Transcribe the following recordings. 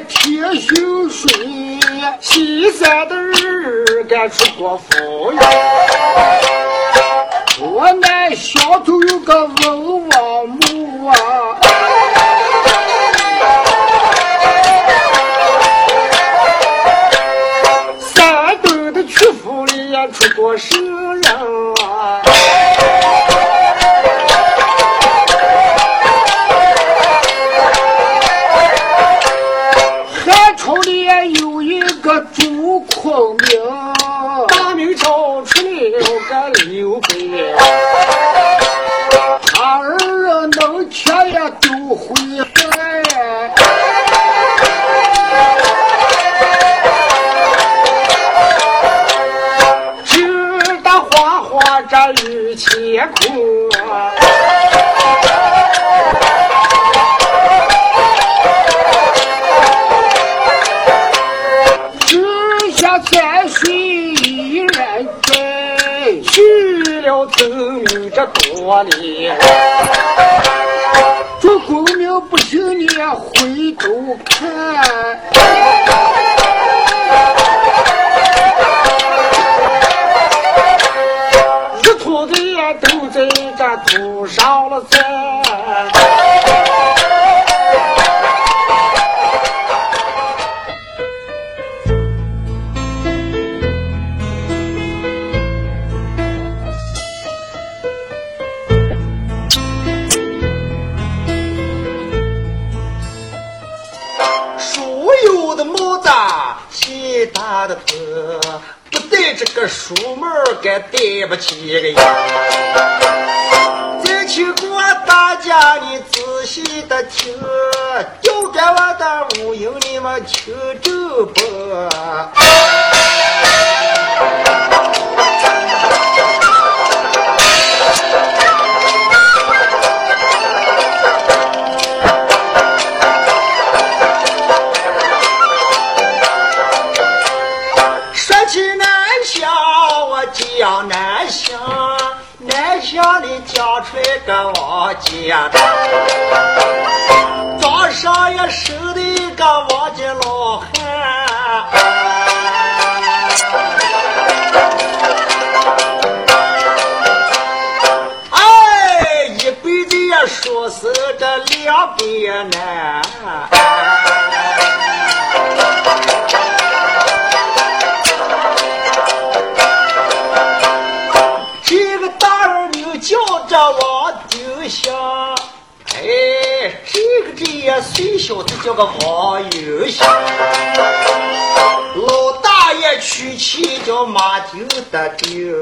铁锈水，西山的人敢出国赴约，我那乡头有个文王母啊，细的听，就该我的无影你们听着吧。说起南乡，我讲南乡，南乡里讲出来个王家庄，庄舍得个王有香，老大爷娶妻叫马丁的丁，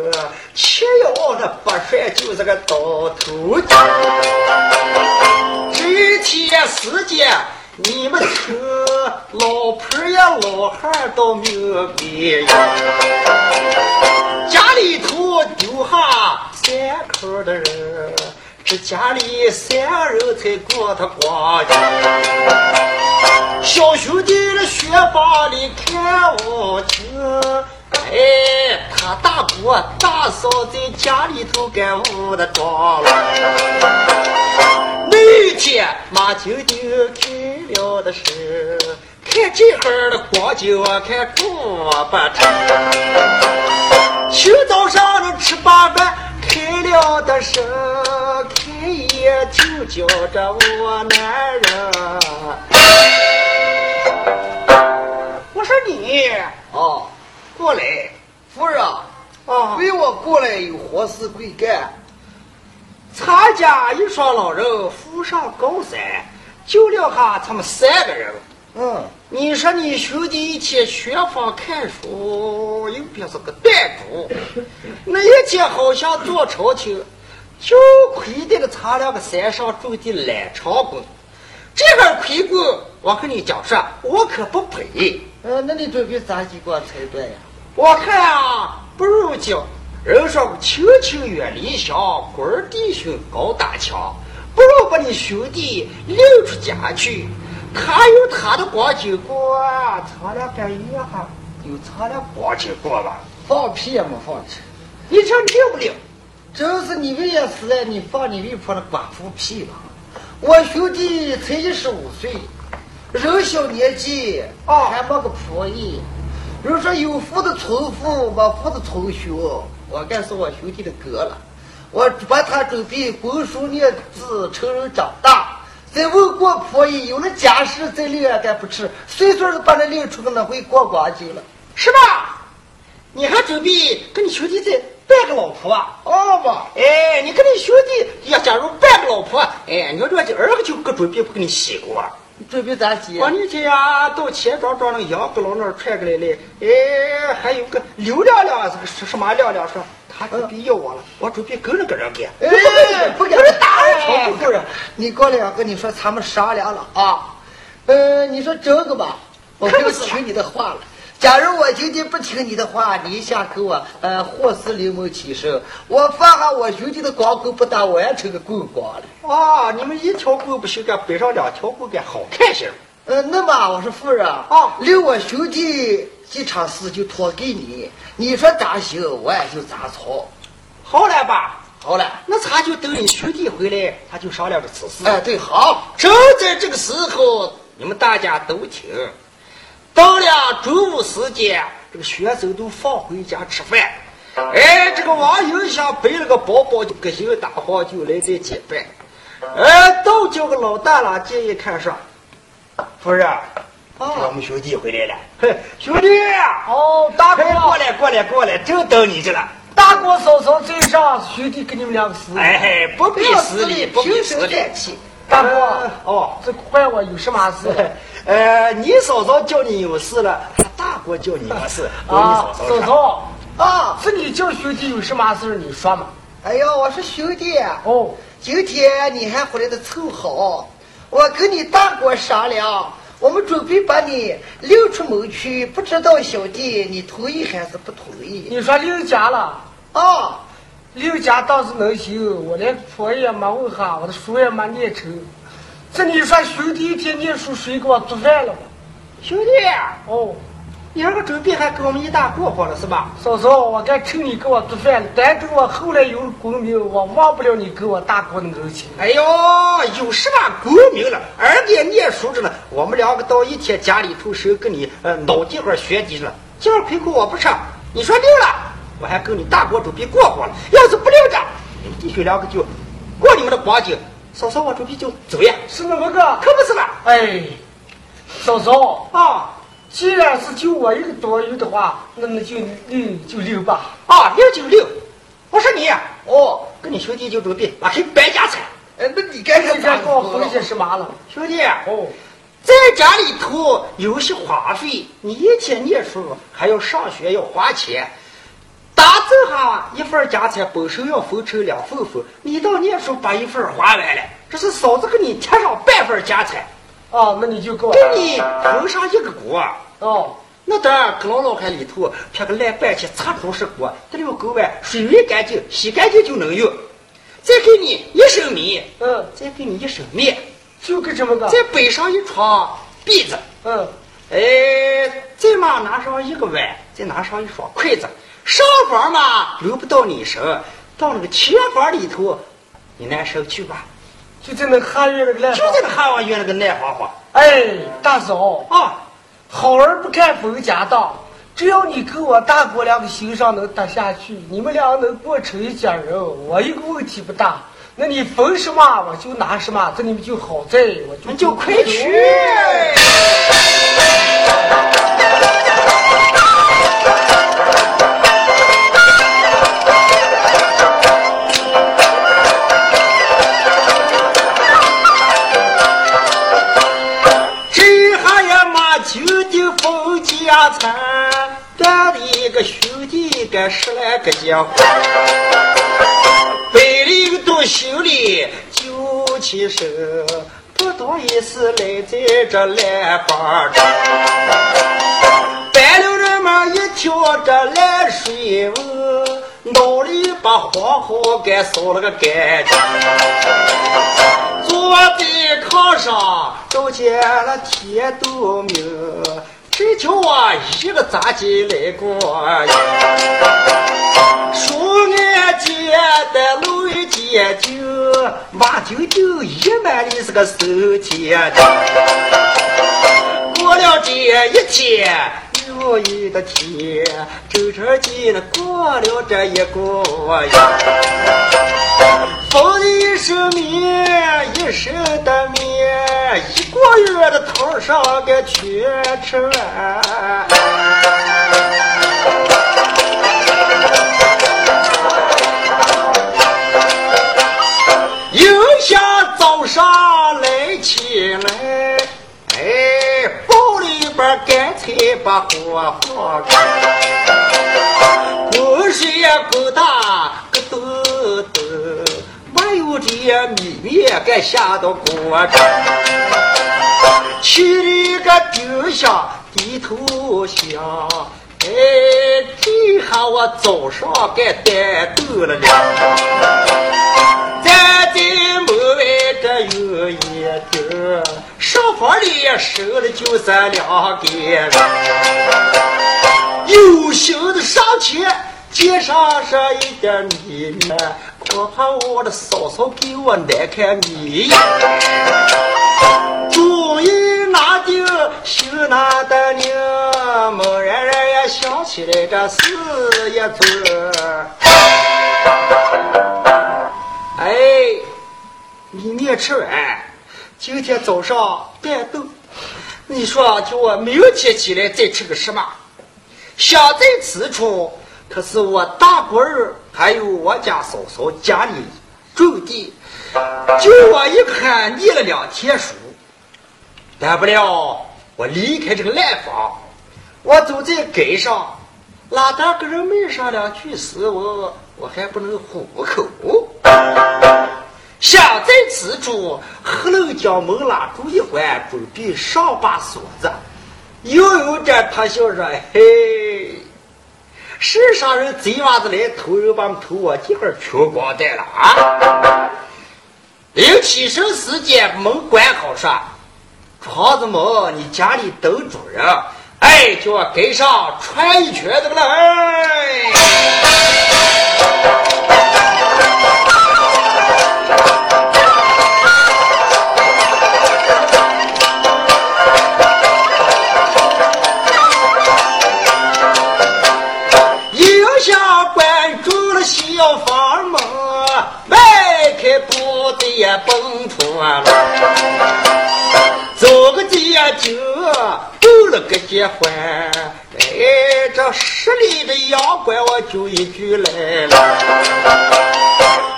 七幺的不帅就是个倒头金。这天时间，你们听，老婆呀老汉儿都明白呀。家里头丢下三口的人，这家里三人才过他光景。小兄弟的学房里看我听，哎，他大姑大嫂在家里头干屋的庄了。那天马晶晶开了的是，看这会的光景，我看中不成。清早上的吃罢饭，开了的声，开业就叫着我男人。我说你哦，过来，夫人，啊，为我过来有何事贵干？咱家一双老人扶上高山，就留下他们三个人。嗯，你说你兄弟一天学房看书，又别是个弹珠，那一天好像坐朝廷，就亏待了他两个山上种的懒长工。这份亏骨，我跟你讲说，我可不赔。呃，那你准备咋几个才对呀？我看啊，不如叫人说亲情远离乡，官儿弟兄高大强，不如把你兄弟领出家去，他有他的光景过，咱俩干一下有咱俩光景过吧。放屁也没放屁，你这灵不灵？真是你为也是你放你外婆的寡妇屁吧？我兄弟才一十五岁，人小年纪，啊还没个婆姨。人说有福的从父，没福的从兄。我该是我兄弟的哥了，我把他准备供书念字，成人长大。再问过婆姨，有了家室再领也该不迟。随随的把他领出个那回过光景了。是吧？你还准备跟你兄弟再办个老婆啊？哦吧，哎，你跟你兄弟要假如办个老婆，哎，你说这二个就搁准备不给你洗过。你准备咋洗？我那天呀，到钱庄庄那个杨阁老那儿传过来嘞，哎，还有个刘亮亮，这个什什么亮亮说，他准备要我了，我准备跟着跟人干。哎，不给不是大人哎吵不是？你过来呀，跟，你说咱们商量了啊？呃，你说这个吧，我不听你的话了。假如我今天不听你的话，你一下给我呃祸死临门起身，我放下我兄弟的光棍不打，我也成个棍光了。啊，你们一条棍不行，干背上两条棍干好看些。呃，那么我说夫人啊留我兄弟这场事就托给你，你说咋行，我也就咋操。好了吧？好了，那咱就等你兄弟回来，他就商量着此事。哎，对，好，正在这个时候，你们大家都听，到了中午时间，这个学生都放回家吃饭。哎，这个王英祥背了个包包，就个性大方就来这接饭。哎，到叫个老大郎进一看说：“夫人，我们兄弟回来了。嘿，兄弟，哦，大哥，过来，过来，过来，正等你着了。大哥嫂嫂在上，兄弟给你们两个死。哎嘿，不必死礼，不必平死气。大哥，哦，这怪我有什么事？呃，你嫂嫂叫你有事了，他大哥叫你有事，啊嫂，嫂啊，是你叫兄弟有什么事你说嘛？哎呀，我说兄弟，哦，今天你还回来的凑好，我跟你大哥商量，我们准备把你领出门去，不知道小弟你同意还是不同意？你说领家了，啊，领家倒是能行，我连婆也没问哈，我的书也没念成。这你说兄弟一天念书，谁给我做饭了吧？兄弟，哦，你二个准备还给我们一大过活了是吧？嫂嫂，我该趁你给我做饭了，但跟我后来有了功名，我忘不了你给我大哥的恩情。哎呦，有什么功名了？二爹念书着呢，我们两个到一天家里头谁跟你呃脑地方学习了。今儿亏苦我不成，你说溜了，我还跟你大哥准备过活了。要是不溜着，你们弟兄两个就过你们的光景。嫂嫂，我准备就走呀，是那么个，可不是嘛？哎，嫂嫂，啊既然是就我一个多余的话，那么就六就六吧。啊，六就六。我说你哦，跟你兄弟就准备拿去败家产。哎，那你该你是咋该给我分些什么了？兄弟，哦，在家里头有些花费，你一天念书还要上学要花钱，打这哈一份家财本身要分成两份分，你到念书把一份花完了，这是嫂子给你添上半份家财，哦，那你就给我给你分上一个锅。哦，那当然，搁老老汉里头撇个烂半天擦出是锅，这里头锅外水润干净，洗干净就能用。再给你一升米，嗯，再给你一升面，就给这么个，再备上一床被子。嗯，哎，再嘛拿上一个碗，再拿上一双筷子。上房嘛轮不到你身，到那个前房里头，你难受去吧，就在那汉院那个烂就在那汉王院那个烂花花哎，大嫂，啊。好儿不看分家当，只要你跟我大哥两个心上能搭下去，你们俩能过成一家人，我一个问题不大。那你分什么我就拿什么，这你们就好在，我就你就快去。兄弟干十来个家伙，背了一个东行李就起身，不多意思来在这来帮着。白了人们一听这来水闻，脑里把黄河给扫了个干净。坐在炕上，都见了天都明，谁叫我一个杂技来过呀。树岸间的路一见就，马九九一满里是个手钱。过了这一天，又一的天，周成进过了这一个月。风一身棉，一身的棉，一个月的头上个全吃完。把锅放开，锅水呀够大个兜兜，没有这米面该下到锅上，去一个丢下低头想。哎，这下我早上该带豆了了。咱在门外这有一地上房里收了就是两根，有心的上去街上上一点米面，我怕我的嫂嫂给我难看米呀。终于拿定心拿的宁，猛然然也想起来这事一做。哎，你面吃完，今天早上带豆，你说叫我明天起来再吃个什么？想在此处，可是我大伯儿还有我家嫂嫂家里种地，就我一看念了两天书，大不了我离开这个烂房，我走在街上，拉大个人没上两句诗我我还不能糊口。想在此处，黑楼将门拉住一关，准备上把锁子。又有这他笑说：“嘿，世上人贼娃子来偷人，把偷我这会儿全光带了啊！”临起身时间，门关好说：“窗子门，你家里等主人。”哎，叫我跟上穿一圈这个也蹦出了，走个街就斗了个结婚。哎，这十里的阳关我就一句来了，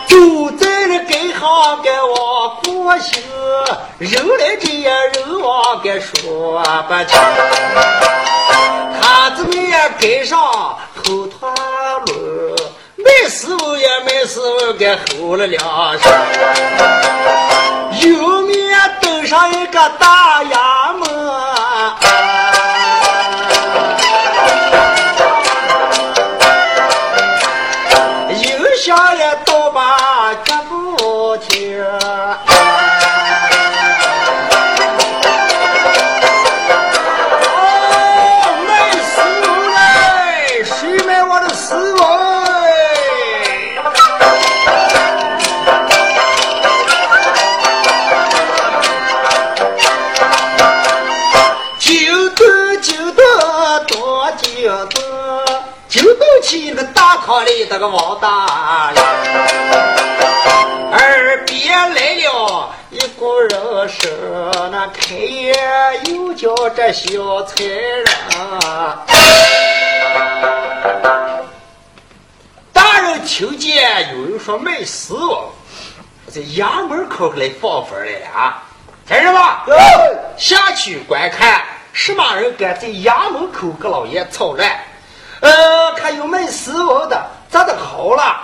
就在了街上给我过行，人来这呀人往该说不清。他这面街上后团路，没师傅也没师傅给吼了两声。右面登上一个大衙门。又想了倒把里那个王大人，耳边来了一股人声，那开眼又叫这小财人。大人听见有人说卖死我，在衙门口来放风来了啊！听着吧，下去观看，什么人敢在衙门口给老爷吵乱？呃，看有卖死我的，长得好了，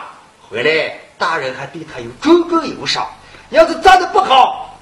回来大人还对他有种种忧伤；要是扎的不好，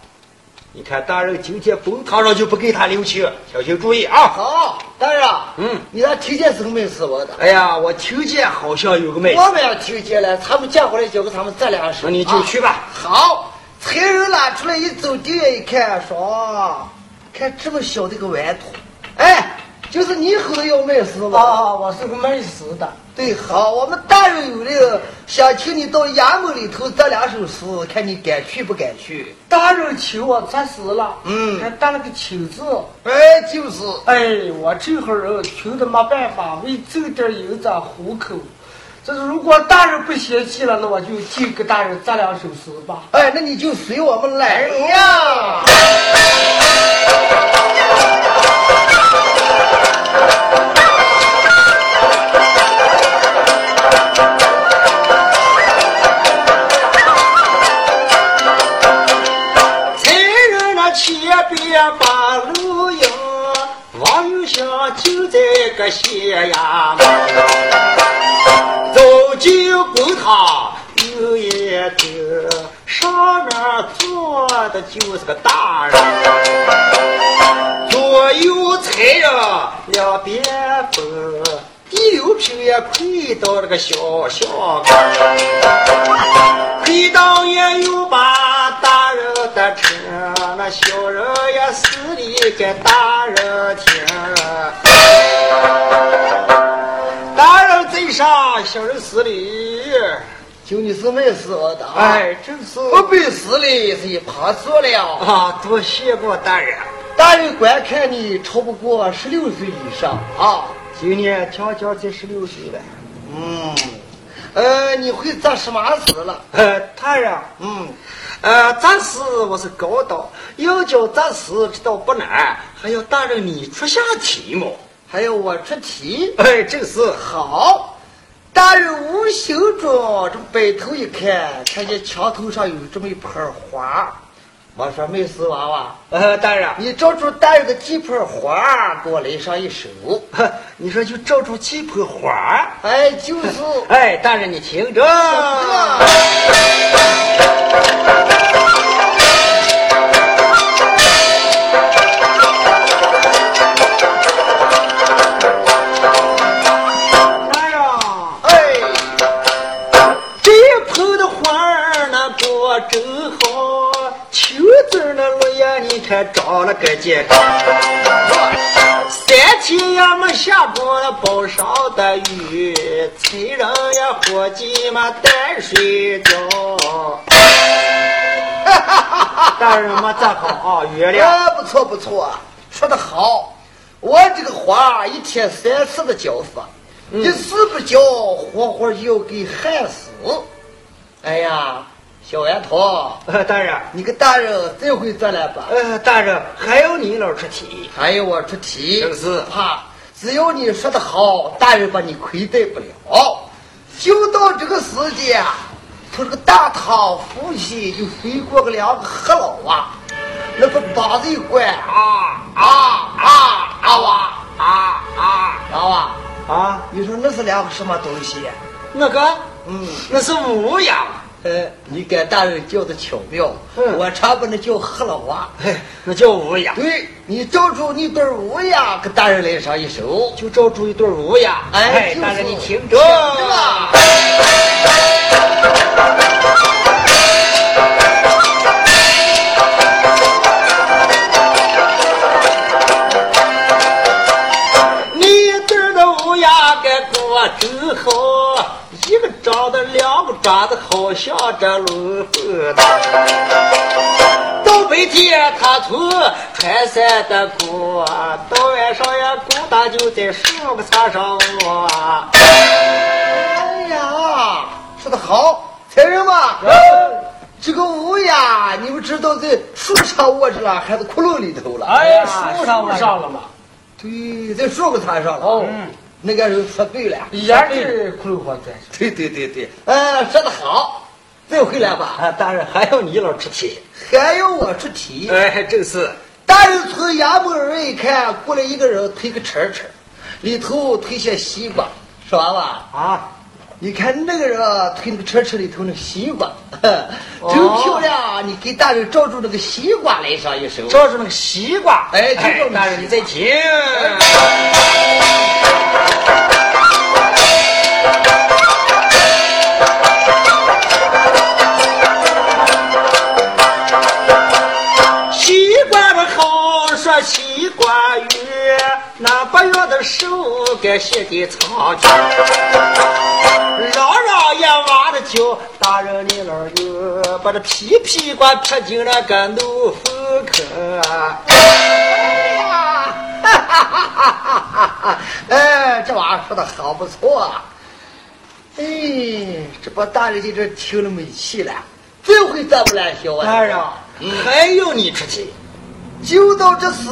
你看大人今天公堂上就不给他留情，小心注意啊！好，大人，嗯，你咋听见什么没事我的？哎呀，我听见好像有个妹子，我们也听见了，他们叫过来就给他们扎两声。那你就去吧。好，财人拿出来一走地一看，说，看这么小的个顽童，哎，就是你后头要卖诗吧？啊，我是个卖诗的。对，好，我们大人有令，想请你到衙门里头这两首诗，看你敢去不敢去。大人请我作诗了，嗯还打了个请字。哎，就是，哎，我这会儿穷的没办法，为挣点银子糊口。这是如果大人不嫌弃了，那我就就给大人作两首诗吧。哎，那你就随我们来呀。小巷根儿。亏当也又把大人的车，那小人也死里给大人听。大人在上，小人死里。就你是没死的啊。哎，真是我被死里是一旁说了。啊，多谢过大人。大人观看你超不过十六岁以上啊。今年悄悄才十六岁了。嗯，呃，你会做什么事了？呃，大人，嗯，呃，暂时我是高道，要叫暂时知道不难，还要大人你出下题目。还要我出题。哎，正是。好，大人无形中这摆头一看，看见墙头上有这么一盆花。我说没事，娃娃，呃，大人，你照住大人的几盆花，给我来上一首。你说就照住几盆花儿。哎，就是。哎，大人你听着。真好，秋子那落叶你看长了个结秆。三天也没下过那包上的雨，财人呀伙计嘛单睡觉。大人们咋好啊，原谅。啊，不错不错，说得好。我这个花一天三次的浇法，一次不浇，活活就要给害死。哎呀，小丫头，呃，大人，你个大人再会再来吧。呃，大人还要你老出题。还有我出题，正是怕只要你说的好，大人把你亏待不了。就到这个时间，从这个大堂附近就飞过个两个黑老啊，那个膀子一关啊啊啊啊哇啊啊啊哇！啊，你说那是两个什么东西？那个，嗯，那是乌鸦。呃，你给大人叫的巧妙，嗯我常把那叫黑老蛙。嘿，那叫乌鸦。对你找出一对乌鸦，给大人来上一首。就照出一对乌鸦。哎，大人你听着。你对儿的乌鸦该过真好，一个长得两个爪子好像这龙凤的。到白天他从穿山的过，到晚上呀公他就在树个草上卧。哎呀，说得好，财人嘛，这个乌鸦，你们知道在树上卧着了，还是窟窿里头了？哎呀，树上上了嘛，对，在树个上上了。哦嗯，那个人说对了。对对对对，呃，说得好，再回来吧。啊，大人还要你老出题。还要我出题。哎，正是。大人从衙门儿一看，过来一个人推个车车，里头推些西瓜，说完吧，啊，你看那个人啊，推那个车车里头那个西瓜，真漂亮。你给大人照住那个西瓜来上一首。照住那个西瓜。哎，就照大人你再听。西瓜的好说西瓜雨，那八月的时候该写的草去。嚷嚷也挖的叫大人你那儿有，把这皮皮瓜撇进了个怒粪坑。哎呀，哈哈哈哈哈哈！哎，这娃说的好不错啊。哎，这把大人在这听了没气了，这回咱们来小大人，还有你出气。就到这时，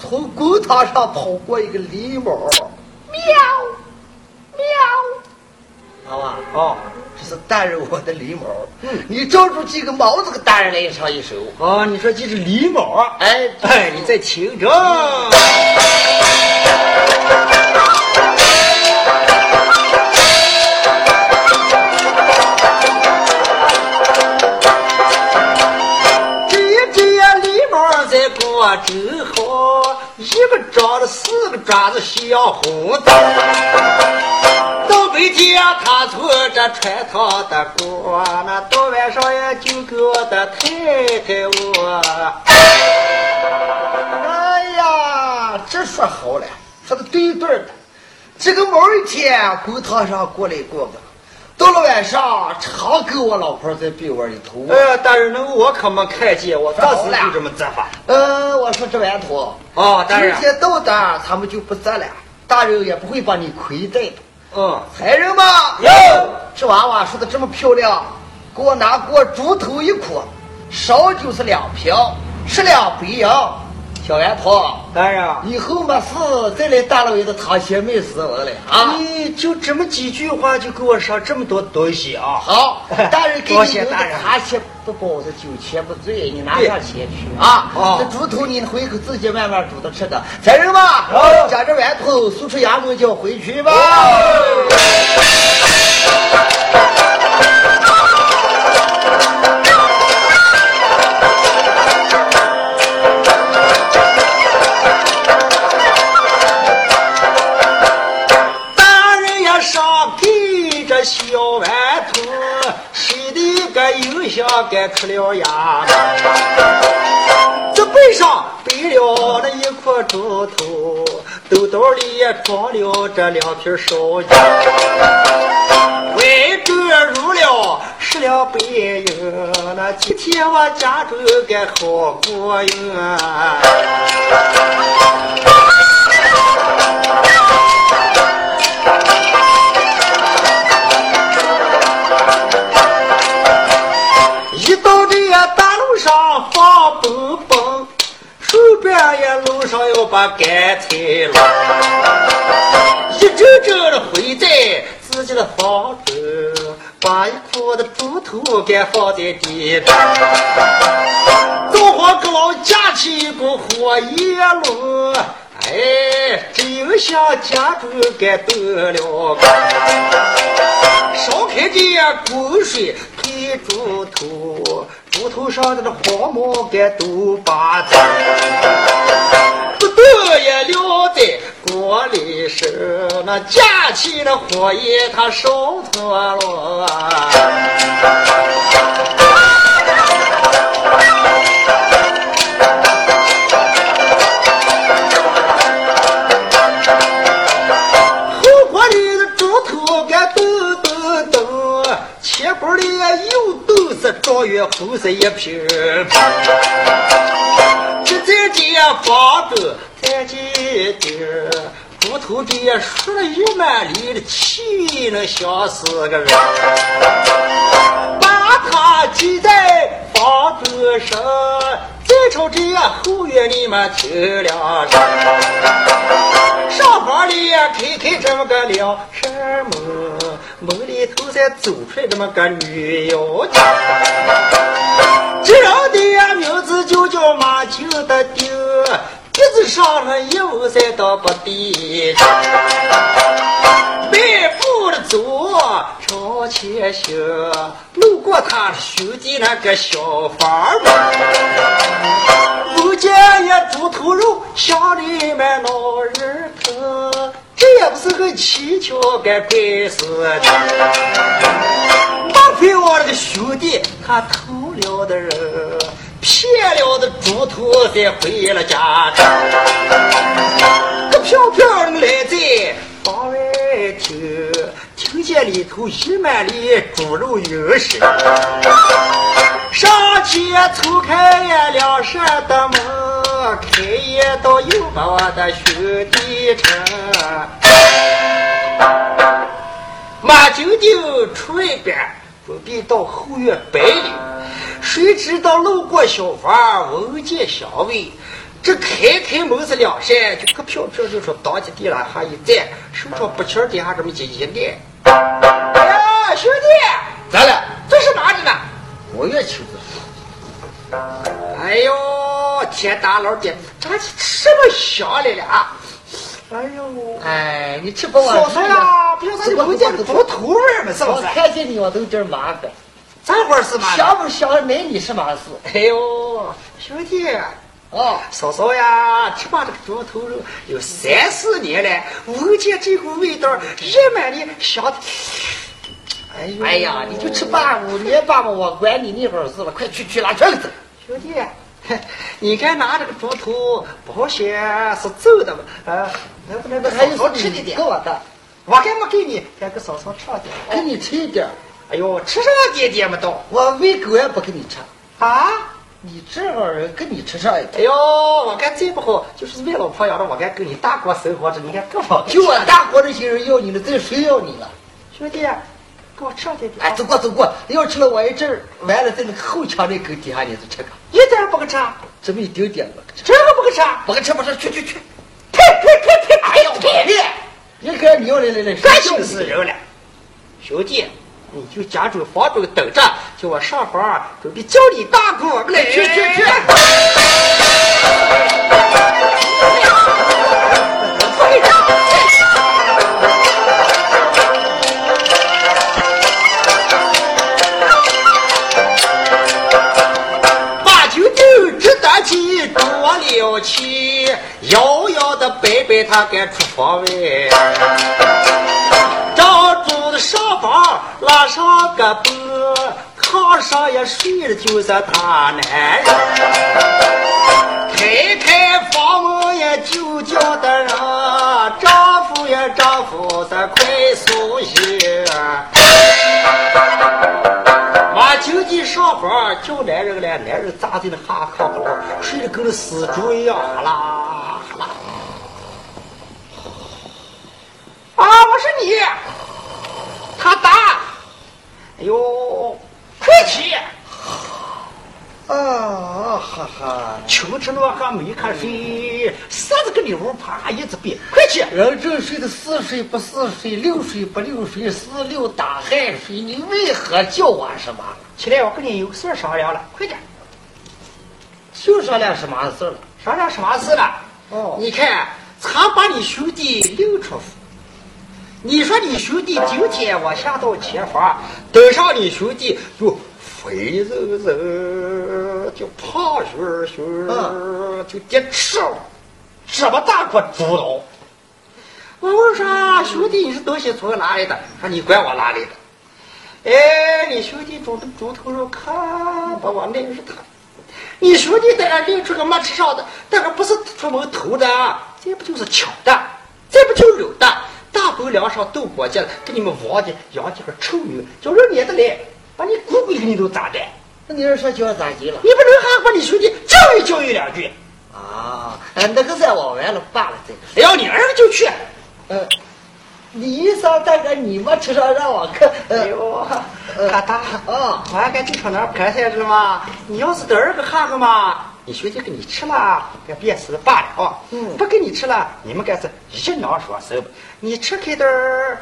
从公堂上跑过一个狸猫，喵喵。好吧，哦，这是大人我的狸猫。嗯，你找出几个毛子给大人来唱一首。哦，你说这是狸猫？哎哎，你在听着。真好，一个长着四个爪子小红灯。到北天他从这穿堂的过，那到晚上呀就给我的太太我。哎呀，这说好了，说的对对的。这个某一天公堂上过来过个。到了晚上，常跟我老婆在被窝里头。哎，大人，那我可没看见，我当时就这么责罚。呃，我说这碗头，啊，大人，今天到的他们就不做了，大人也不会把你亏待的。嗯，财人嘛，哟，这娃娃说的这么漂亮，给我拿锅猪头一捆，烧就是两瓶，十两白银。小丫头，大人，以后没事再来大老爷的堂前卖死我了啊！你就这么几句话就给我上这么多东西啊！好，大人给你留的茶钱不包的，酒钱不醉，你拿上钱去啊！这猪头你回去自己慢慢煮着吃的。财人吧，夹着馒头送出衙门就回去吧。小油香该出了牙。这背上背了那一块猪头，兜兜里也装了这两瓶烧酒。外边入了十两白银，那几天我家中该好过瘾。半夜路上要把干菜了，一阵阵的回在自己的房中，把一筐的猪头给放在地上，灶火给老架起一股火焰炉，哎，这又像家中该得了，烧开的滚水配猪头。头上的这黄毛该都拔走，不得也留在锅里烧，那架起那火焰它烧脱了。有豆子状元红色一瓶，这在这放着咱这地猪头这也数了一满里的气，能想死个人，把它系在房子上，再朝这后院里面听两声，上房里开开这么个两扇门，门里头再走出来这么个女妖精，这人的名字就叫马九的丁。鼻子上了有三道不低，背部的走，朝前行，路过他的兄弟那个小房门，不见一猪头肉，乡里面老人疼，也不是个蹊跷个怪事情。莫非我那个兄弟他偷了的人，骗了的猪头，才回了家？这飘飘的来在房外听，听见里头一满里猪肉油声。上前抽开呀两扇的门，开一道又把我的兄弟成。马九九出外边，准备到后院摆礼，谁知道路过小房，闻见香味，这开开门是两扇，就可飘飘就说当起地来哈一站，手上不气儿底下这么一一按。哎呀，兄弟，咋了？这是哪里呢？我也求子。哎呦，天大老爹，这什么香来了啊？哎呦，哎，你吃不完。嫂嫂呀，不要咱闻见个猪头味儿嘛，是不我是？看见你我都有点麻烦。咋回事嘛？想不想没你什么事？哎呦，兄弟，哦，嫂嫂呀，吃罢这个猪头肉有三四年了，闻见这股味道，人满的香的。哎呦，哎呀，你就吃八五年半吧，我管你那会儿事了，快去去拿圈子。兄弟，你该拿这个猪头，保险是走的嘛？啊，能不能给还有嫂嫂吃一点给？我的，我该没给你，该给嫂嫂吃了点。给你吃一点。哎呦，吃上点点没到我喂狗也不给你吃，啊！你这样人跟你吃上一点。哎呦，我看再不好，就是为老婆养的，我该跟你大过生活着，你看更好。就我大伙这些人要你了，这谁要你了？兄弟，给我吃上点点。哎，走过走过，要吃了我一阵儿，完了在那个后墙那沟底下你就吃个，一点不给吃，这么一丁点不吃，这个不给吃。不给吃不吃，去去去，呸呸呸呸！哎呦，呸！你你看你要来来来，干心死人了，兄弟，你就家住房中等着，叫我上房准备叫你大哥来。去去去！摇摇的摆摆他该出房外。张住的上房拉上个脖，炕上也睡的就是他男人。开开房门也就叫的人，丈夫呀丈夫咱快松懈。马九弟上房叫男人了，男人扎在那哈哈不牢，睡得跟那死猪一样，哈啦哈啦。啊，我是你，他打，哎呦，快起！啊哈哈！清吃落喝没看睡，啥子跟你屋啪一直变，快起！人正睡的似睡不似睡，六睡不六睡，四六打鼾睡，你为何叫我什么？起来，我跟你有事儿商量了，快点！就商量什么事了？商量什么事了？哦你看，常把你兄弟领出府。你说你兄弟今天我下到前房，等上你兄弟就肥肉肉，就胖熊熊，就跌吃了，这么大个猪脑。我问说兄弟你是东西从哪里的？说你管我哪里的？哎，你兄弟煮的猪头肉可把我认识他。你兄弟在那拎出个没吃上的，那个不是出门偷的，这不就是抢的，这不就有的？大狗梁上斗过节了，给你们王家养几个臭牛，叫人撵得来，把你姑姑给你都砸的？那你是说叫我咋地了？你不能还把你兄弟教育教育两句？啊，哎，那个在我完了罢了，这个。要你儿子就去。呃，你上大哥你没吃上让我看，哎呃，呦，他大啊我还该就上那儿拍菜着嘛。你要是得二个汉子嘛，你兄弟给你吃了，该别吃罢了啊。嗯不给你吃了，你们该是一娘说收吧。你吃开点儿，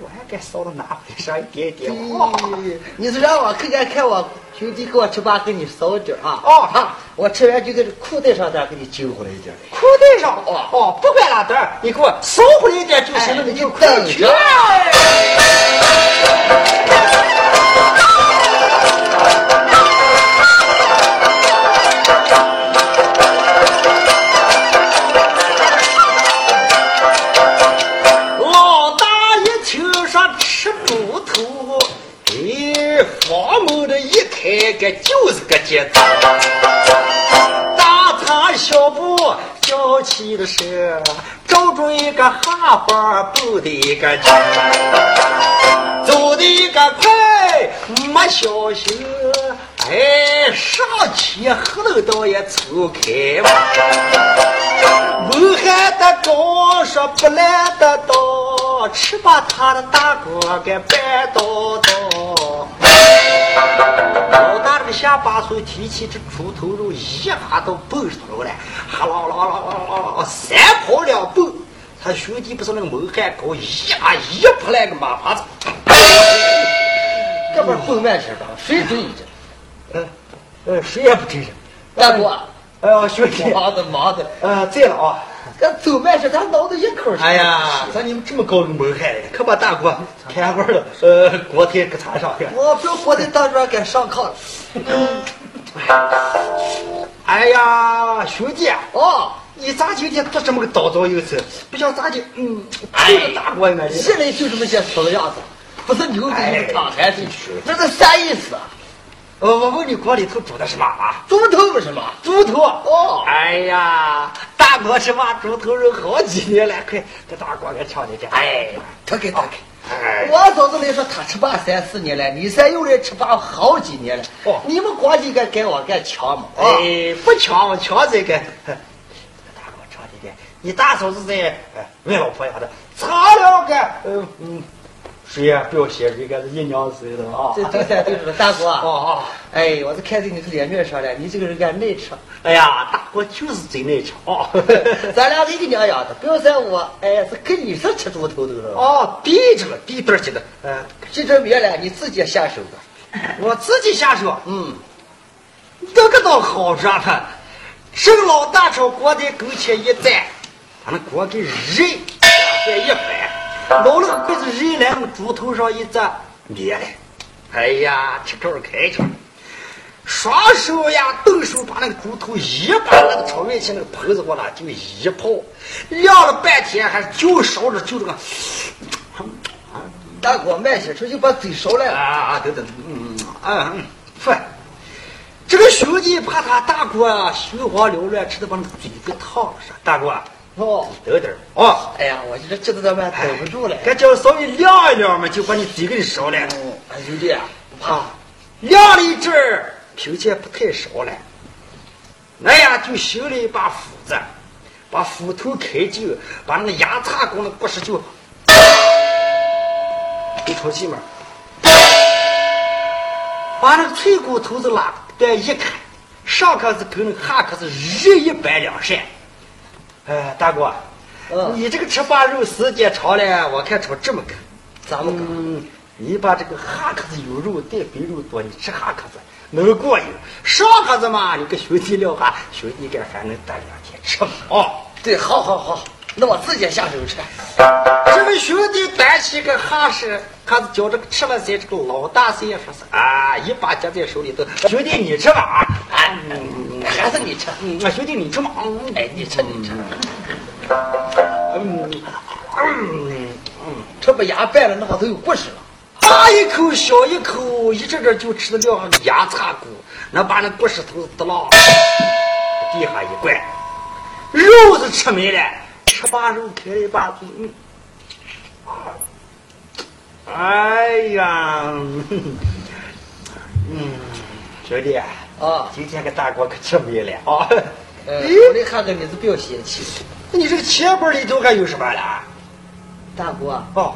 我还该少了拿回上一点点。哦咦你是让我看看看我兄弟给我吃吧，给你少点啊？哦啊，我吃完就在这裤带上再给你揪回来一点。裤带上哦哦，不管哪点儿，你给我收回来一点就行了，哎你就快去。等开个就是个节奏。大踏小布叫起的是，找准一个哈巴步的一个劲，走的一个快，没小心，哎，上去后头倒也凑开嘛。武汉的高说不来得到，吃把他的大锅给绊倒倒。老大这个下巴手提起这猪头肉，一下都蹦出来了，哈啦啦啦啦啦，三跑两蹦。他兄弟不是那个蒙汉高，一下一扑来个马趴子，这不是蹦慢车的，谁追你这？呃呃，谁也不真是。大哥，哎呀，兄弟，忙的忙的，呃，在了啊。这走慢些，咱脑子一口儿。哎呀，咋你们这么高个蒙汉的？可把大锅开锅了，呃，锅贴给插上去。我不要活在当中该上炕了。哎呀，兄弟，哦，你咋今天做这么个叨叨有词？不像咋就嗯，哎就是大锅呢？现在就这么些死的样子，不是牛哎的躺还是去，这是啥意思啊？呃，我问你锅里头煮的是嘛啊？猪头不是吗？猪头。哦哎呀，大哥吃嘛猪头肉好几年了，快给大锅给抢进去。哎，他给他给。哎，我嫂子来说，他吃饭三四年了，你三又来吃饭好几年了。哦你们光几个给我该抢嘛？啊，哎，不抢抢这个，大锅抢进去。你大嫂子在哎，问老婆丫的，擦了个，嗯嗯，谁呀？不要写这个是一娘子的啊。这对三对四，大 哥。哦哦。哎，我是看在你这脸面上了，你这个人该耐吃。哎呀，大锅就是真耐吃啊。咱俩是一个娘养的，不要说我，哎，是跟你是吃猪头的了。哦，逼着了，逼墩儿起的。嗯，这这面了，你自己下手吧。我自己下手。嗯，这个倒好着呢，这个老大朝锅在跟前一站，把那锅给扔，再一翻，拿了个筷子扔来，往猪头上一砸，灭了。哎呀，吃招开去。双手呀，动手把那个猪头一把那个朝面前那个盆子往那就一泡，晾了半天，还是就烧着就这个。大锅慢些吃，就把嘴烧来了。啊，等等，嗯啊嗯，不，这个兄弟怕他大锅啊，心慌缭乱，吃的把那个嘴给烫了是。大锅，哦，等等哦，哎呀，我这这这他妈等不住了。该叫稍微晾一晾嘛，就把你嘴给你烧了。哦，哎兄弟，不怕。晾了一阵儿，凭借不太烧了，那呀就修了一把斧子，把斧头开就，把那个牙叉工的不是就一口气嘛，把那个脆骨头子拉断一砍，上可是跟那个下可是日一般两善。哎，大哥，嗯你这个吃饭肉时间长了，我看成这么个。咋么个？嗯，你把这个哈壳子有肉带肥肉多，你吃哈壳子能过瘾。上壳子嘛，你跟兄弟聊哈，兄弟该还能待两天吃嘛。哦，对，好好好，那我自己下手吃。这位兄弟端起个哈是，他是叫这个吃了噻，这个老大谁也说是啊，一把夹在手里头。兄弟你吃吧啊，哎嗯，还是你吃。嗯，啊兄弟你吃嘛，嗯哎，你吃你吃，嗯嗯嗯。这不牙败了，那都有故事了。大一口小一口，一阵阵就吃的了牙擦骨，那把那骨石头得了，地下一灌，肉是吃没了，吃把肉开了一把嘴，嗯，哎呀，嗯，兄弟，啊，今天个大锅可吃没了啊！呃，我来看看你是不要嫌弃。那你这个钱包里头还有什么了？大哥，哦，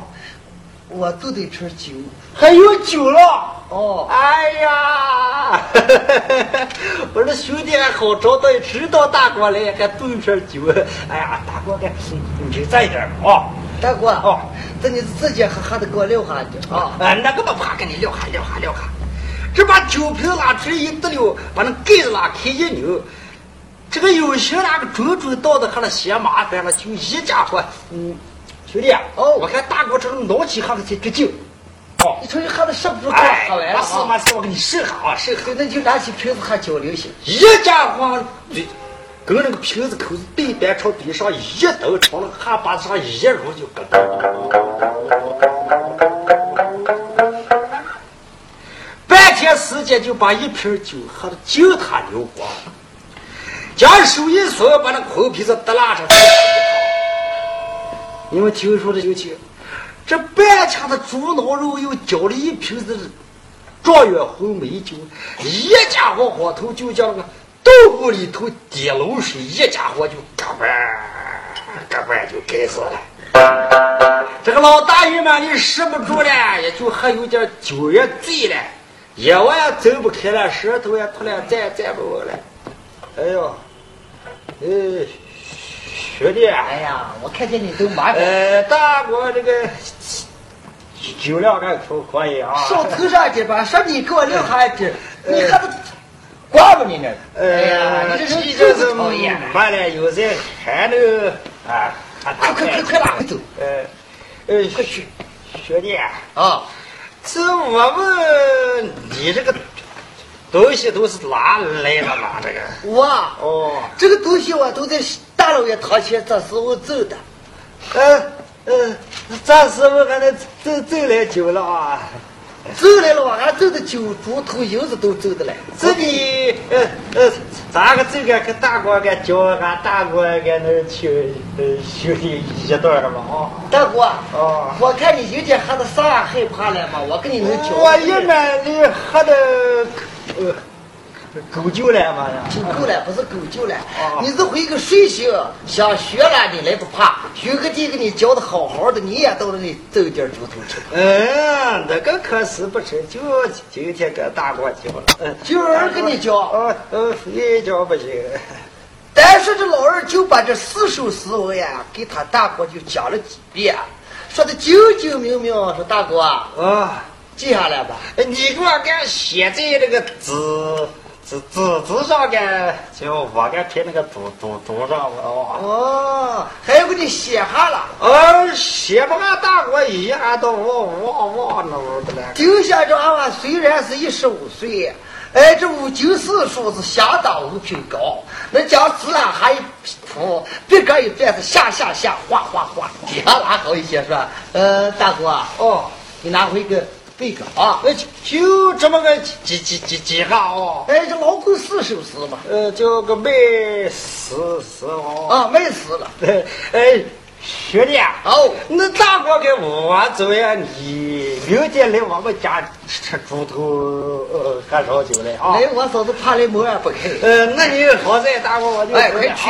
我都得吃酒。还有酒了。哦，哎呀，我说兄弟还好招待，知道大锅来还炖瓶酒。哎呀，大锅该你就这一点啊。大哥，哦，这你自己喝喝的给我撂下去啊！啊，那个不怕，给你撂下撂下撂下。这把酒瓶拉出来一得溜，把那盖子拉开一扭，这个有些那个准准到的，还那嫌麻烦了，就一家伙，嗯，兄弟，哦我看大锅这种老起还是才绝劲。哦，你瞅你喝的是不是喝完了啊？没事没事，我给你试哈啊，试下。对，那就拿起瓶子还交流行。一家伙对，跟那个瓶子口子对半朝地上一抖，朝那个哈巴子上一揉就咯噔。半天时间就把一瓶酒喝得净他流光，将手一松，把那空瓶子耷拉上去。你们听说的就听，这半腔的猪脑肉又浇了一瓶子状元红梅酒，一家伙伙头就叫那个豆腐里头滴漏水，一家伙就嘎巴嘎巴就该死了。这个老大爷嘛，你使不住了，也就喝有点酒也醉了，一晚也睁不开了，舌头也突然站站不稳了。哎呦，哎，兄弟，哎呀，我看见你都麻烦，呃，大哥这个酒量还可可以啊。上头上去吧，说你给我留下一支，你还得挂着你呢。哎呀，呃，你这这就是讨厌了。完了，有人还能啊，快快快快拉快走！呃呃，兄兄弟，啊，这我问你这个东西都是哪来的嘛？这个我啊哦，这个东西我都在大老爷堂前这时候走的。嗯嗯，这时候还能走走来久了啊。走来了，我还走的酒猪头银子都走的来。这你嗯嗯，咋个这个跟大哥给教俺大哥给那儿去呃兄弟一段了嘛啊？大哥，哦我看你有点喝的啥害怕了嘛，我跟你能交。我一般你喝的呃够酒了嘛呀？酒够了，不是够酒了哦。你是回个水性，想学了你来不怕，学个地给你教的好好的，你也到那里走点猪头吃。嗯，那个可是不成就今天跟大哥教了。嗯，今儿给你教，哦呃，非教不行。但是这老二就把这四首诗文呀，给他大哥就讲了几遍，说的精精明明。说大哥啊，啊，记下来吧。你给我给写在那个纸纸纸纸上边，就我给贴那个纸纸纸上吧。哦。哦，还要给你写下了。哦，写不俺大哥一下都忘忘忘了的了。丁县长啊，虽然是一十五岁，哎，这五九四书是相当五品高，那将字啊还一铺，别个一段是下下下，哗哗哗，底下拉好一些是吧？呃，大哥啊，哦，你拿回个背个啊。呃，就就这么个几几几几下哦。哎，这老狗四首诗嘛，呃，叫个卖死死哦。啊，卖死了。呃，哎，学弟啊，哦，那大哥给我走呀，你明天来我们家吃猪头呃喝烧酒来啊。哎，我嫂子怕来门也不开。呃，那你好在大哥我就哎，快去！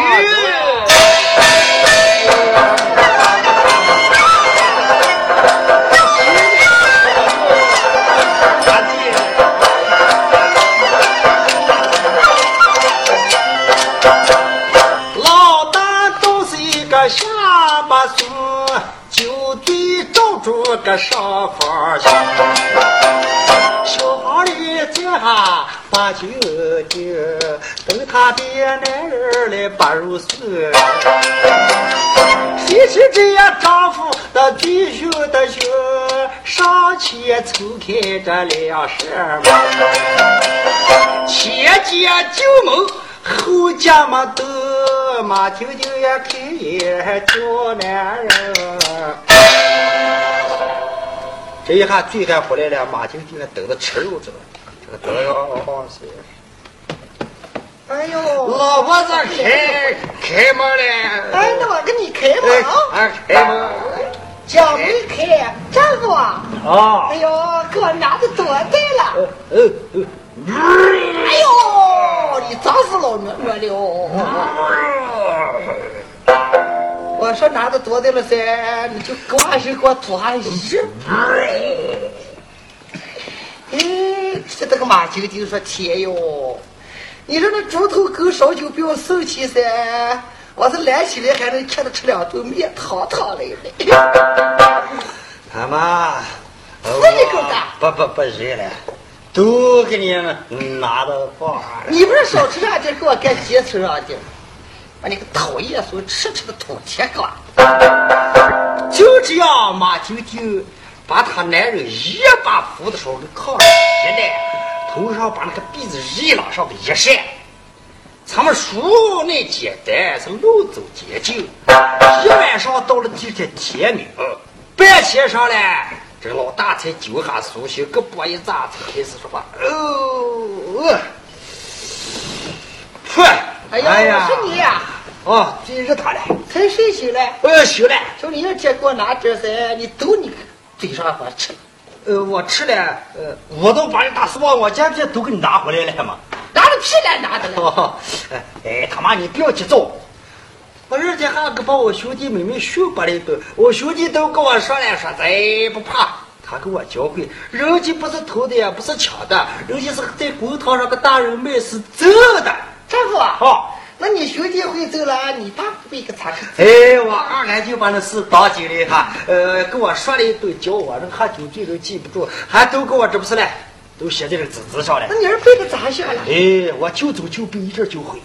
个上方去。小房里坐下把酒敬，等他的男人来把肉送。谁知这样丈夫的弟兄的兄，上前抽开这两扇门，前见旧门，后见没灯，马听听也开眼叫男人。这一看醉汉回来了，马听听等着吃肉着，这个灯要放谁？哎呦，老婆子开开门了。哎，那我给你开哎门啊。哎开门。将门开，丈夫啊！啊哎。呦，给我拿的多对了。哎呦，你砸死老懦弱了！我说拿的多的了噻，你就给我是给我吐下一。哎，这这个马晶晶说天哟，你说那猪头狗烧酒不要生气噻，我是来起来还能看着吃两顿面，堂堂来的。他妈，是你狗蛋不不不热了，都给你拿到房了。你不是少吃两斤，给我干几次上去？把你个讨厌所吃吃的土铁疙就这样，马九九把他男人一把扶的时候给扛上一来，头上把那个鼻子一拉上个一扇。咱们书那简单是路走捷径，一晚上到了第二天天明，半天上来，这老大才酒下苏醒，胳膊一扎，才开始说话。哦，噗！哎呀，我是你呀！哦，真是他了。才睡醒了。呃，醒了。就你一天给我拿这噻，你都你嘴上我吃了。呃，我吃了，呃，我都把你打死亡我今天都给你拿回来了嘛。拿着屁来拿的了。哦，哎，他妈你不要急躁，我二天还给把我兄弟妹妹训把了一顿，我兄弟都跟我说了，说咱不怕。他给我教会，人家不是偷的，也不是抢的，人家是在公堂上给大人卖是走的。好，那你兄弟会走了，你爸不一个咋去？哎，我二奶就把那事当紧了哈，呃，跟我说了一顿，教我那喝酒醉都记不住，还都给我这不是嘞，都写在这纸子上了。那你儿背个咋写了？哎，我就走就背，一阵就会。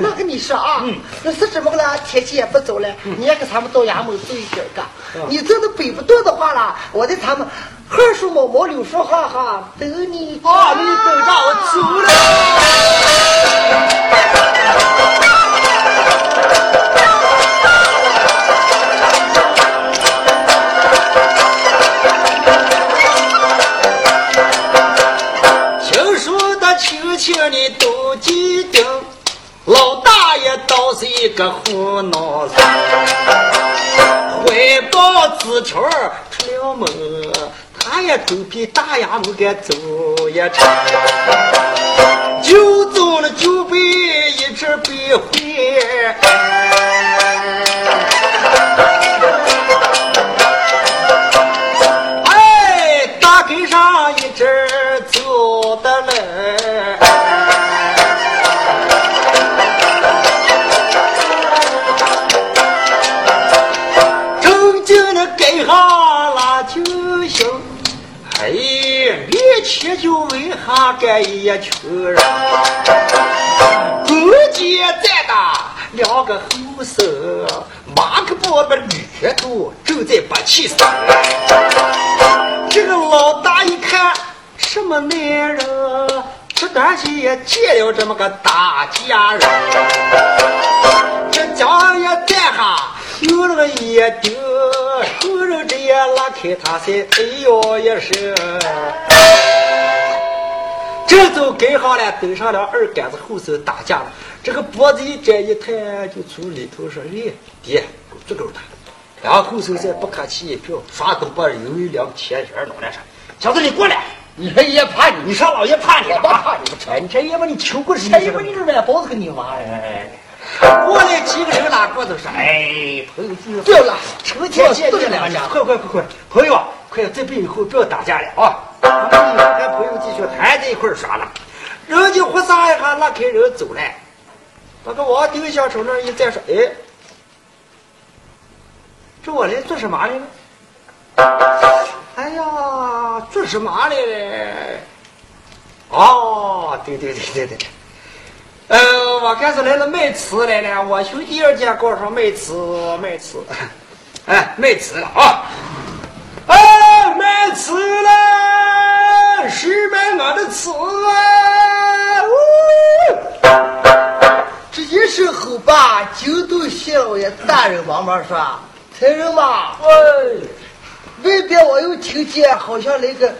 那跟你说啊，嗯那是怎么个了？天气也不早了，你也给他们到衙门走一点个。你走的背不动的话啦，我在他们荷树毛毛柳树哈哈等你。啊，你等着我走了。听说的亲戚你都记得，老大爷倒是一个胡闹子，汇报纸条出了门，他也准备大呀，我该走一场，就走了就被一直被回。围下这一群人，中间站的两个后生，马可波的女头正在把气上。这个老大一看，什么男人？这段时也见了这么个大家人，这家也站下，有那个眼睛，后人这也拉开他才哎呦一声，这就跟上了，登上了二杆子后手打架了。这个脖子一摘一抬，就从里头说：“哎，爹，够足够的。”然后后手再不客气一票，刷都把有一两钱钱弄来上。小子，你过来！你说爷怕你，你说老爷怕你了我？怕你不成，你这爷们你求过是哎呀，你这软包子给你妈呀！过来几个人拉过头说：“哎，朋友聚对了成天见面了，快快快快，朋友，快这辈以后不要打架了啊！咱们以后跟朋友继续还在一块耍了。人家胡撒一下拉开人走了，那个王丁香从那儿一站说：“哎，这我来做什么来了？哎呀，做什么来了？哦，对对对对对。”呃，我看是来了卖瓷来了，我兄弟二姐告上卖瓷卖瓷，哎，卖瓷了啊！哎，卖瓷了，谁买我的瓷啊？呜这一声吼吧，惊动谢老爷大人忙忙说：“财人嘛，喂，外边我又听见好像来个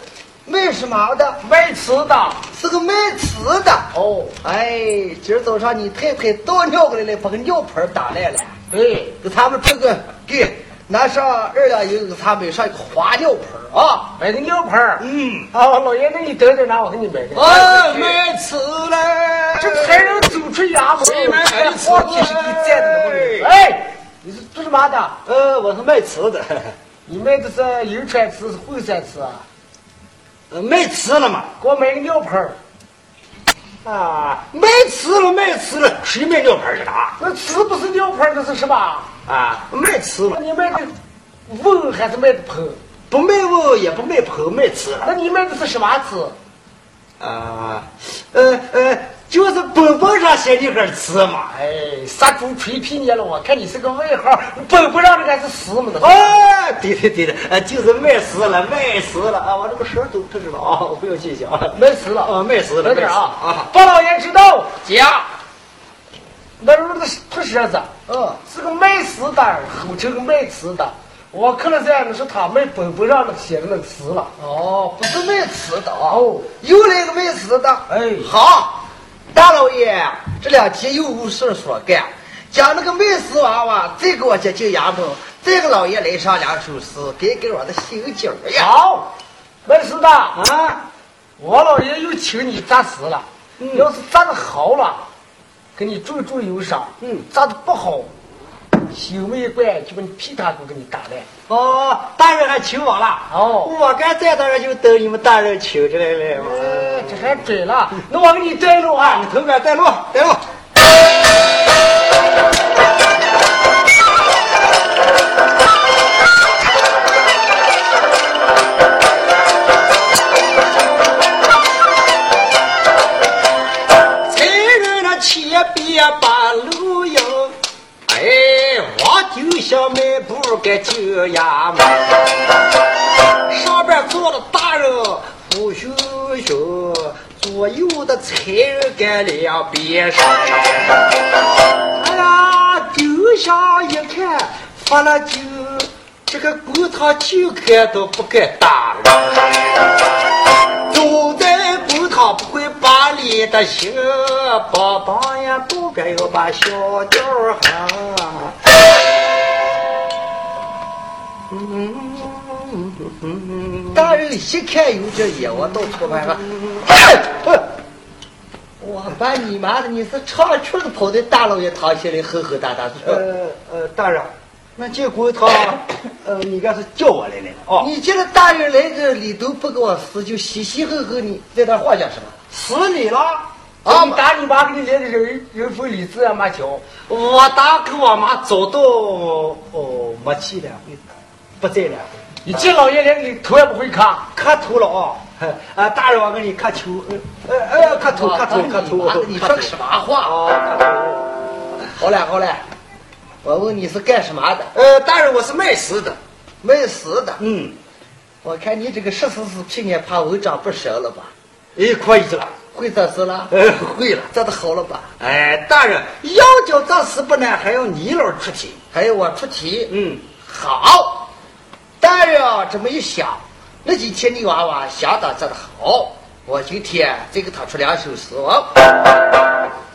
卖什么的，卖瓷的，是个卖瓷的。哦，哎，今儿早上你太太倒尿过来了，把个尿盆打来了，哎，给他们这个给拿上二两银，子他买上一个花尿盆啊。买个尿盆儿。嗯，啊，老爷，子你等等，拿我给你买个。哎，卖瓷了，这才能走出衙门，谁买瓷黄天是你站的。哎，你是做什么的？呃，我是卖瓷的，你卖的是银川瓷是惠山瓷啊？呃卖瓷了嘛。给我买个尿盆儿。啊，卖瓷了，卖瓷了，谁卖尿盆去了？那瓷不是尿盆，那是什么？啊，卖瓷了，那你卖的瓮还是卖的盆？不卖瓮也不卖盆，卖瓷了。那你卖的是什么瓷？啊，呃呃，就是本本上写那个词嘛。哎，杀猪吹皮你了，我看你是个外行，本本上的还是死么的？哎，对对对的，呃，就是卖死了，卖死了啊！我这个舌头他知道啊，我不要计较，卖死了啊，卖死了，等点啊啊！包老爷知道，讲，那时候那是秃舌子，嗯，是个卖死的，后成个卖瓷的。我看了这样的是他卖本本上那写的那个词了。哦，不是卖词的啊，哦，又来个卖词的。哎好，大老爷这两天又无事所干，将那个卖丝娃娃再给我接进衙门，再给老爷来上两首诗，给给我的心劲儿呀。好，卖丝的，啊，我老爷又请你扎诗了。嗯。要是扎的好了，给你重重有赏；嗯。扎的不好，心没怪，就把你屁大股给你打烂。哦，大人还请我了。哦我该在这儿就等你们大人请出来了。哎，这还准了。那我给你带路啊你！头边带路，带路。迈步该进衙门。上边坐了大人胡秀秀，左右的差人该两边上。哎呀，丢下一看，发了酒，这个骨头就看都不该打人。走在骨头不会把里的行，帮帮呀，不该要把小调哼。大人一看有这眼，我到错班了。我把你妈的，你是唱曲子跑在大老爷堂前来吼吼哒哒说。呃呃，大人，那这骨头，呃，你该是叫我来了哦。你见了大人来这里都不给我死，就嘻嘻呵呵，你在那话讲什么？死你了！啊，你打你妈给你来的人人分李子啊，马桥。我打跟我妈走到哦，没去两回，不在了，你这老爷连你头也不会看。磕头了啊！啊，大人，我给你磕头，呃呃，磕头，磕头，磕头你说个什么话？啊？好嘞，好嘞，我问你是干什么的？呃，大人，我是卖石的。卖石的。嗯，我看你这个十四是屁眼怕文章不熟了吧？哎，可以了。会这事了？呃，会了。这的好了吧？哎，大人，要叫这事不难，还要你老出题。还要我出题。嗯，好，大人啊，这么一想，那几天你娃娃相当做得好，我今天再给他出两首诗哦。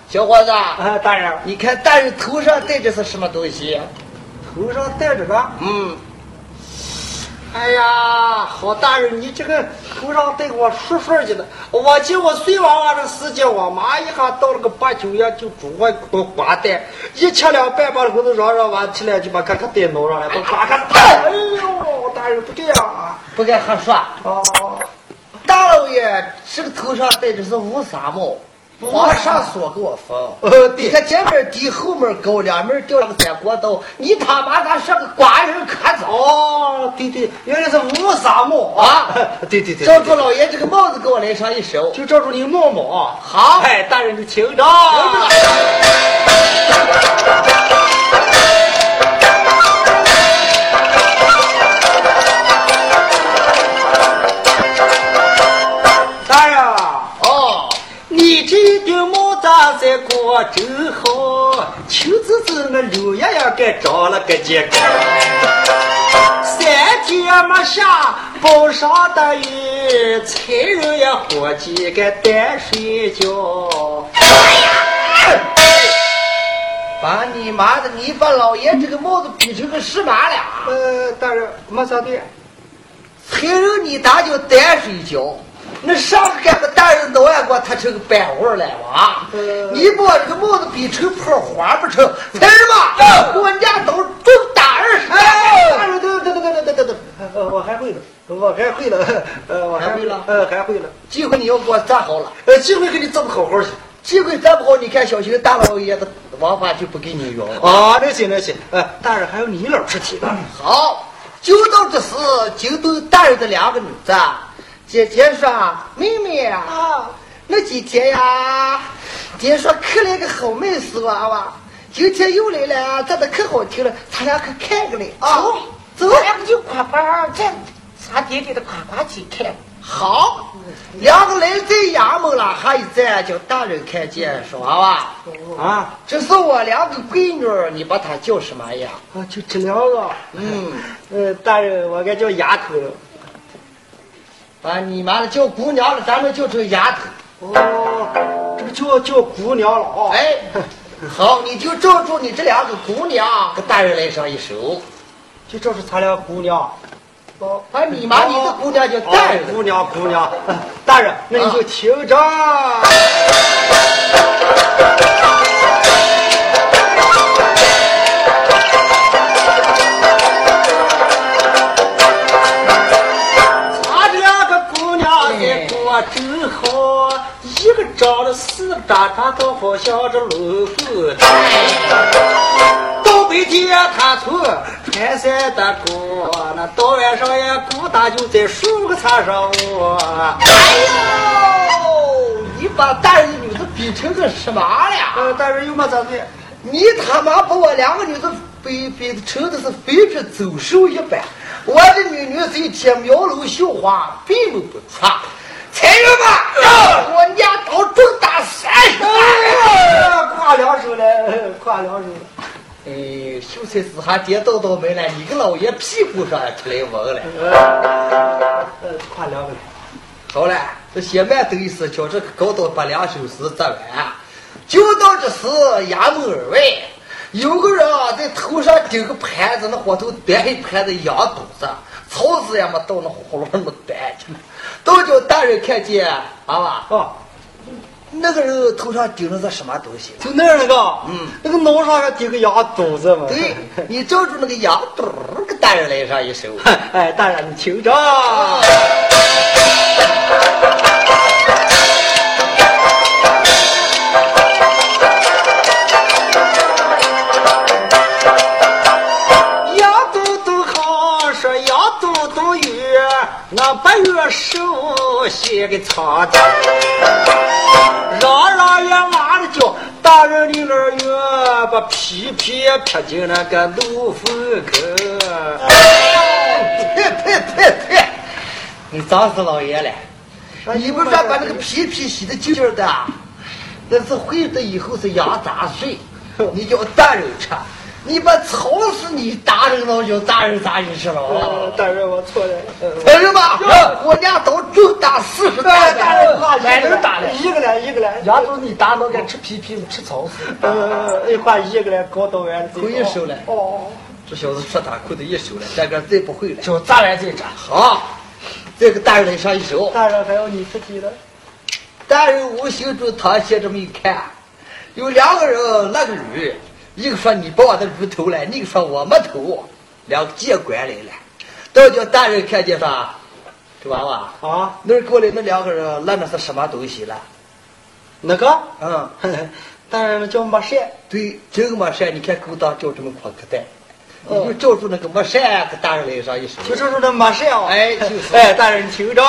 小伙子，啊，大人，你看大人头上戴着是什么东西？头上戴着个。嗯，哎呀，好大人，你这个头上戴个我说说去的。我记我睡娃娃的时间，我妈一下到了个八九月就煮我个瓜蛋，一吃两半把骨头嚷嚷完起来就把看看戴脑上来，把瓜看哎呦，大人不这样啊！不该瞎说。哦，大老爷这个头上戴的是乌纱帽，皇上锁给我封。呃对你看前面低，后面高，两面吊了个三国刀，你他妈咋像个寡人可走？哦，对对，原来是乌纱帽啊 对对对，照住老爷这个帽子给我来上一手。就照住你帽帽啊。好哎，大人就请着。你这顶帽扎在过真好，秋子子那柳叶叶该长了个秸秆。三天没下包上的雨，财人也伙计该单睡觉。把你妈的！你把老爷这个帽子比成个什么了？呃，大人没啥的。财人你咋叫单睡觉？那上个干个大人脑袋瓜，他成个板腕来了啊！呃你把我这个帽子比成破花不成？财人嘛，我家都中大二十。哎，大人，等等等等等等等，呃，我还会了，我还会了，呃，我还会了呃，还会了，机会你要给我站好了。呃，机会给你挣的好好去。机会再不好，你看小心大老爷的王法就不给你用了。啊，那行那行，呃，大人还有你老吃题呢。好，就到这时，就都大人的两个女子，姐姐说：“妹妹啊，那几天呀，爹说可来个好妹子娃娃，今天又来了，长得可好听了，咱俩可看个来啊！走，咱两个就夸夸，这咱爹爹的夸夸去看。好，两个人在衙门了，还一站叫大人看见，说娃娃啊，这是我两个闺女，你把她叫什么呀？啊，就这两个。嗯，呃，大人，我该叫丫头了。把你妈的叫姑娘了，咱们叫成丫头。哦，这个叫叫姑娘了啊。哎，好，你就照住你这两个姑娘，给大人来上一首。就照住咱俩姑娘。哦，把你妈你的姑娘叫大人。姑娘姑娘，大人，那你就听着。他四个渣渣，都好像这龙凤胎。东北天他从穿山的过，那到晚上呀，孤单就在树个草上卧。哎呦，你把大人的女子比成个什么了？呃，大人有嘛咋的？你他妈把我两个女子比比成的是肥皮走兽一般。我的女女子一天苗楼绣花，并不差出。财人们，我娘到中大三十哎，夸两手了，夸两手了。哎，秀才子还跌倒倒霉了，你个老爷屁股上也出来纹了。呃，夸两个了。好了，这写慢等一思，叫这个高刀把两首诗做完。就到这时，衙门而外有个人啊，在头上顶个盘子，那火头端一盘子羊肚子，草子也没到那葫芦那么端去了。都叫大人看见，娃娃，哦，那个人头上顶着个什么东西？就那那个，嗯，那个脑上还顶个羊肚子嘛。对，你照住那个羊肚儿，给大人来上一首。哎，大人你听着。五写给藏着。嚷嚷也骂的叫，大人的二月把皮皮撇进那个路缝口。呸呸呸呸！你脏死老爷了！你不是说把那个皮皮洗的净净的？那是回的以后是羊杂碎，你叫大人吃。你把草是你大人老叫大人咋意思了？呃，大人我错了。大人吧，我俩都重打四十大大人话来人打了一个来一个来。羊肚你打脑该吃皮皮吃草丝。呃，一话一个来搞到完口一手了。哦，这小子说他扣的一手了，这个再不会了。就咱俩这站。好，这个大人来上一手。大人还要你出题了。大人无形中他先这么一看，有两个人那个驴，一个说你把我的驴偷了，一个说我没偷，两个借官来了，都叫大人看见说，这娃娃啊，那儿过来那两个人那那是什么东西了？那个，嗯，大人叫马善。对，这个马善，你看勾当叫这么宽可带，你就照住那个马善给大人来上一声。就说说那马善哦。哎，就是。哎，大人听着。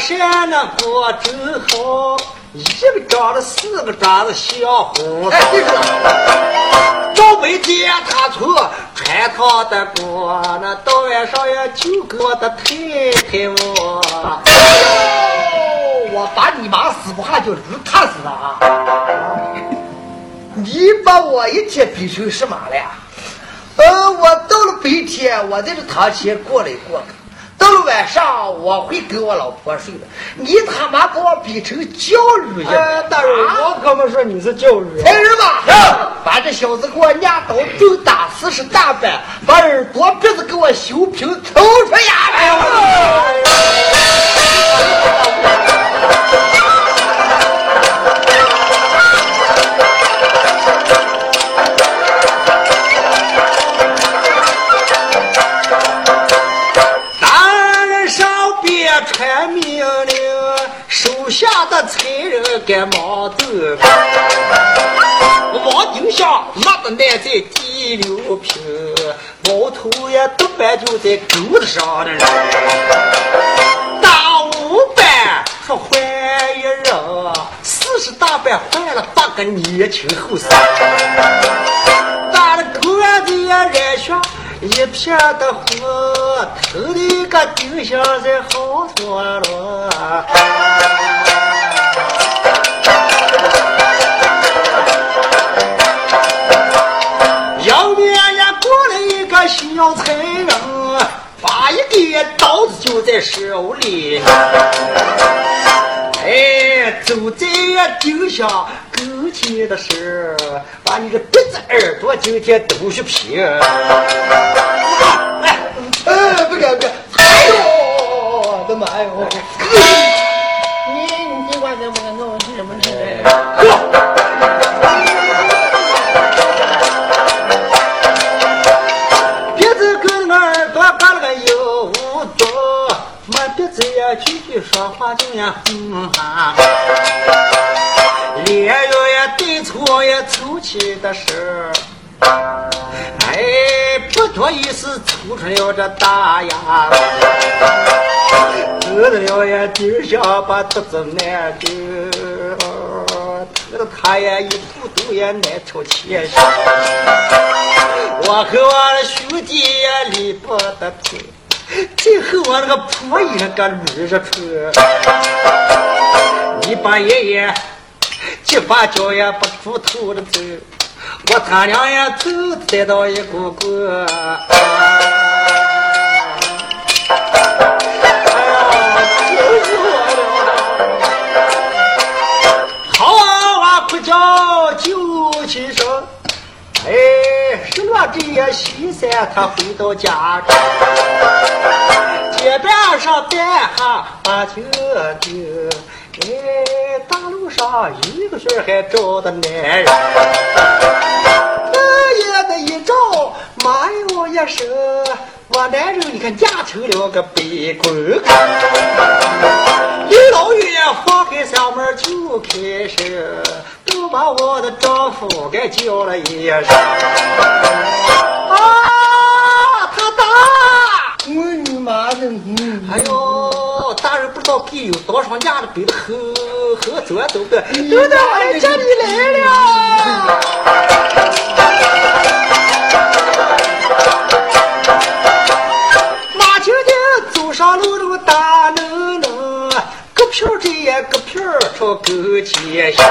山那过真好，一个长得四个长得小红哎，对了，赵北天他从穿堂的过，那到晚上呀就给我的太太我。我把你妈死不下就驴踏死了啊！你把我一天逼成什么了呀？呃，我到了白天，我在这堂前过来过晚上，我会跟我老婆睡的。你他妈给我逼成教育去哎，大人，我可没说你是教育。来人吧，把这小子给我压倒重打四十大板，把耳朵鼻子给我修平，抽出衙门。干毛豆。王丁香拿的奶在第六瓶，毛头也都板就在钩子上的人。大五班说换一人，四十大板换了八个年轻后生。打了狗眼子也染上一片的火，头的个丁香在好脱了。小财人，把一个刀子就在手里。哎，走在丁香跟前的时候，把你的鼻子耳朵今天都是皮。哎，不敢不敢！哎呦，我的妈哟！没鼻子呀句句说话就呀哼哈，脸哟呀对错呀凑齐的时候，哎，不多意思抽出了这大牙，得了呀丁香把肚子难着，得了他呀一步都也难出前去。我和我的兄弟也离不得开，最后我那个破衣个捋着穿，一把爷爷，几把脚也不出头的走，我他娘也走栽到一股股。哎呀，就是我了。好啊，我不叫九七声。哎，这夜西山，他回到家中，街边上摆下把酒酒。哎，大路上一个旋还找的男人，那夜的一照，妈哟一声，我男人你看嫁成了个北国公。李老远放开嗓门就开声，把我的丈夫给叫了一声。啊，他打！我你妈的！嗯哎呦，大人不知道给有多少年的背的后后左都的，都到俺这里来了。票儿这一个票儿朝跟前行，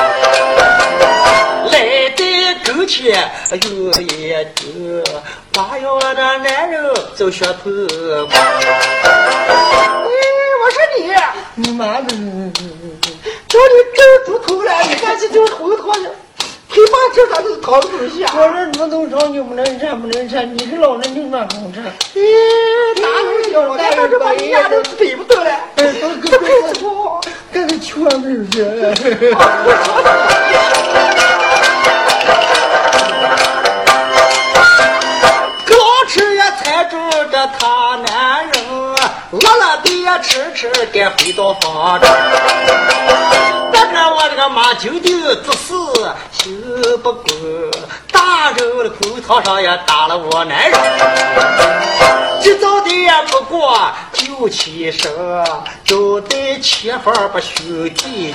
来的跟前有一个，把要这男人走血头。哎，我说你，你妈的！叫你整猪头了，你赶紧就头头去，黑把这他都掏出去啊！我这猪头烧你不能吃，不能吃，你是老人就那好吃。咦，大路小但是这把你丫都背不动了，哎，都这配子错。这个全都是。个老吃也猜中这他男人，拉拉的也吃吃该回到房中。这马九九做事心不公，大人的公堂上也打了我男人。今早的也不过九七声，交代前方把兄弟。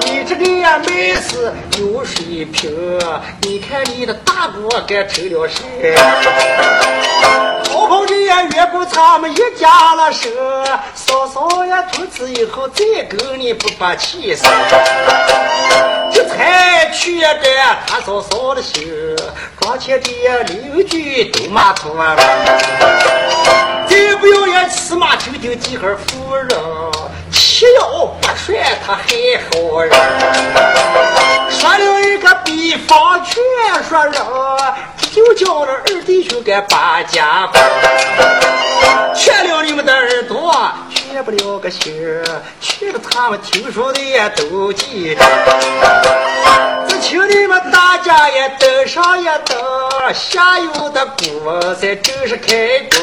你这个呀妹子有水平，你看你的大哥该成了谁？好好的也越过他们一家了生，嫂嫂呀从此以后再跟你不把气生。这才去的他嫂嫂的心，庄前的邻居都骂他了。再不要也起码求求几号夫人，七幺八帅他还好人。说了一个比方劝说人，就叫那二弟兄该把家关。劝了你们的耳朵，劝不了个心儿，劝了他们听说的也都记着。只请你们大家也登上一登，下游的锅才正式开工。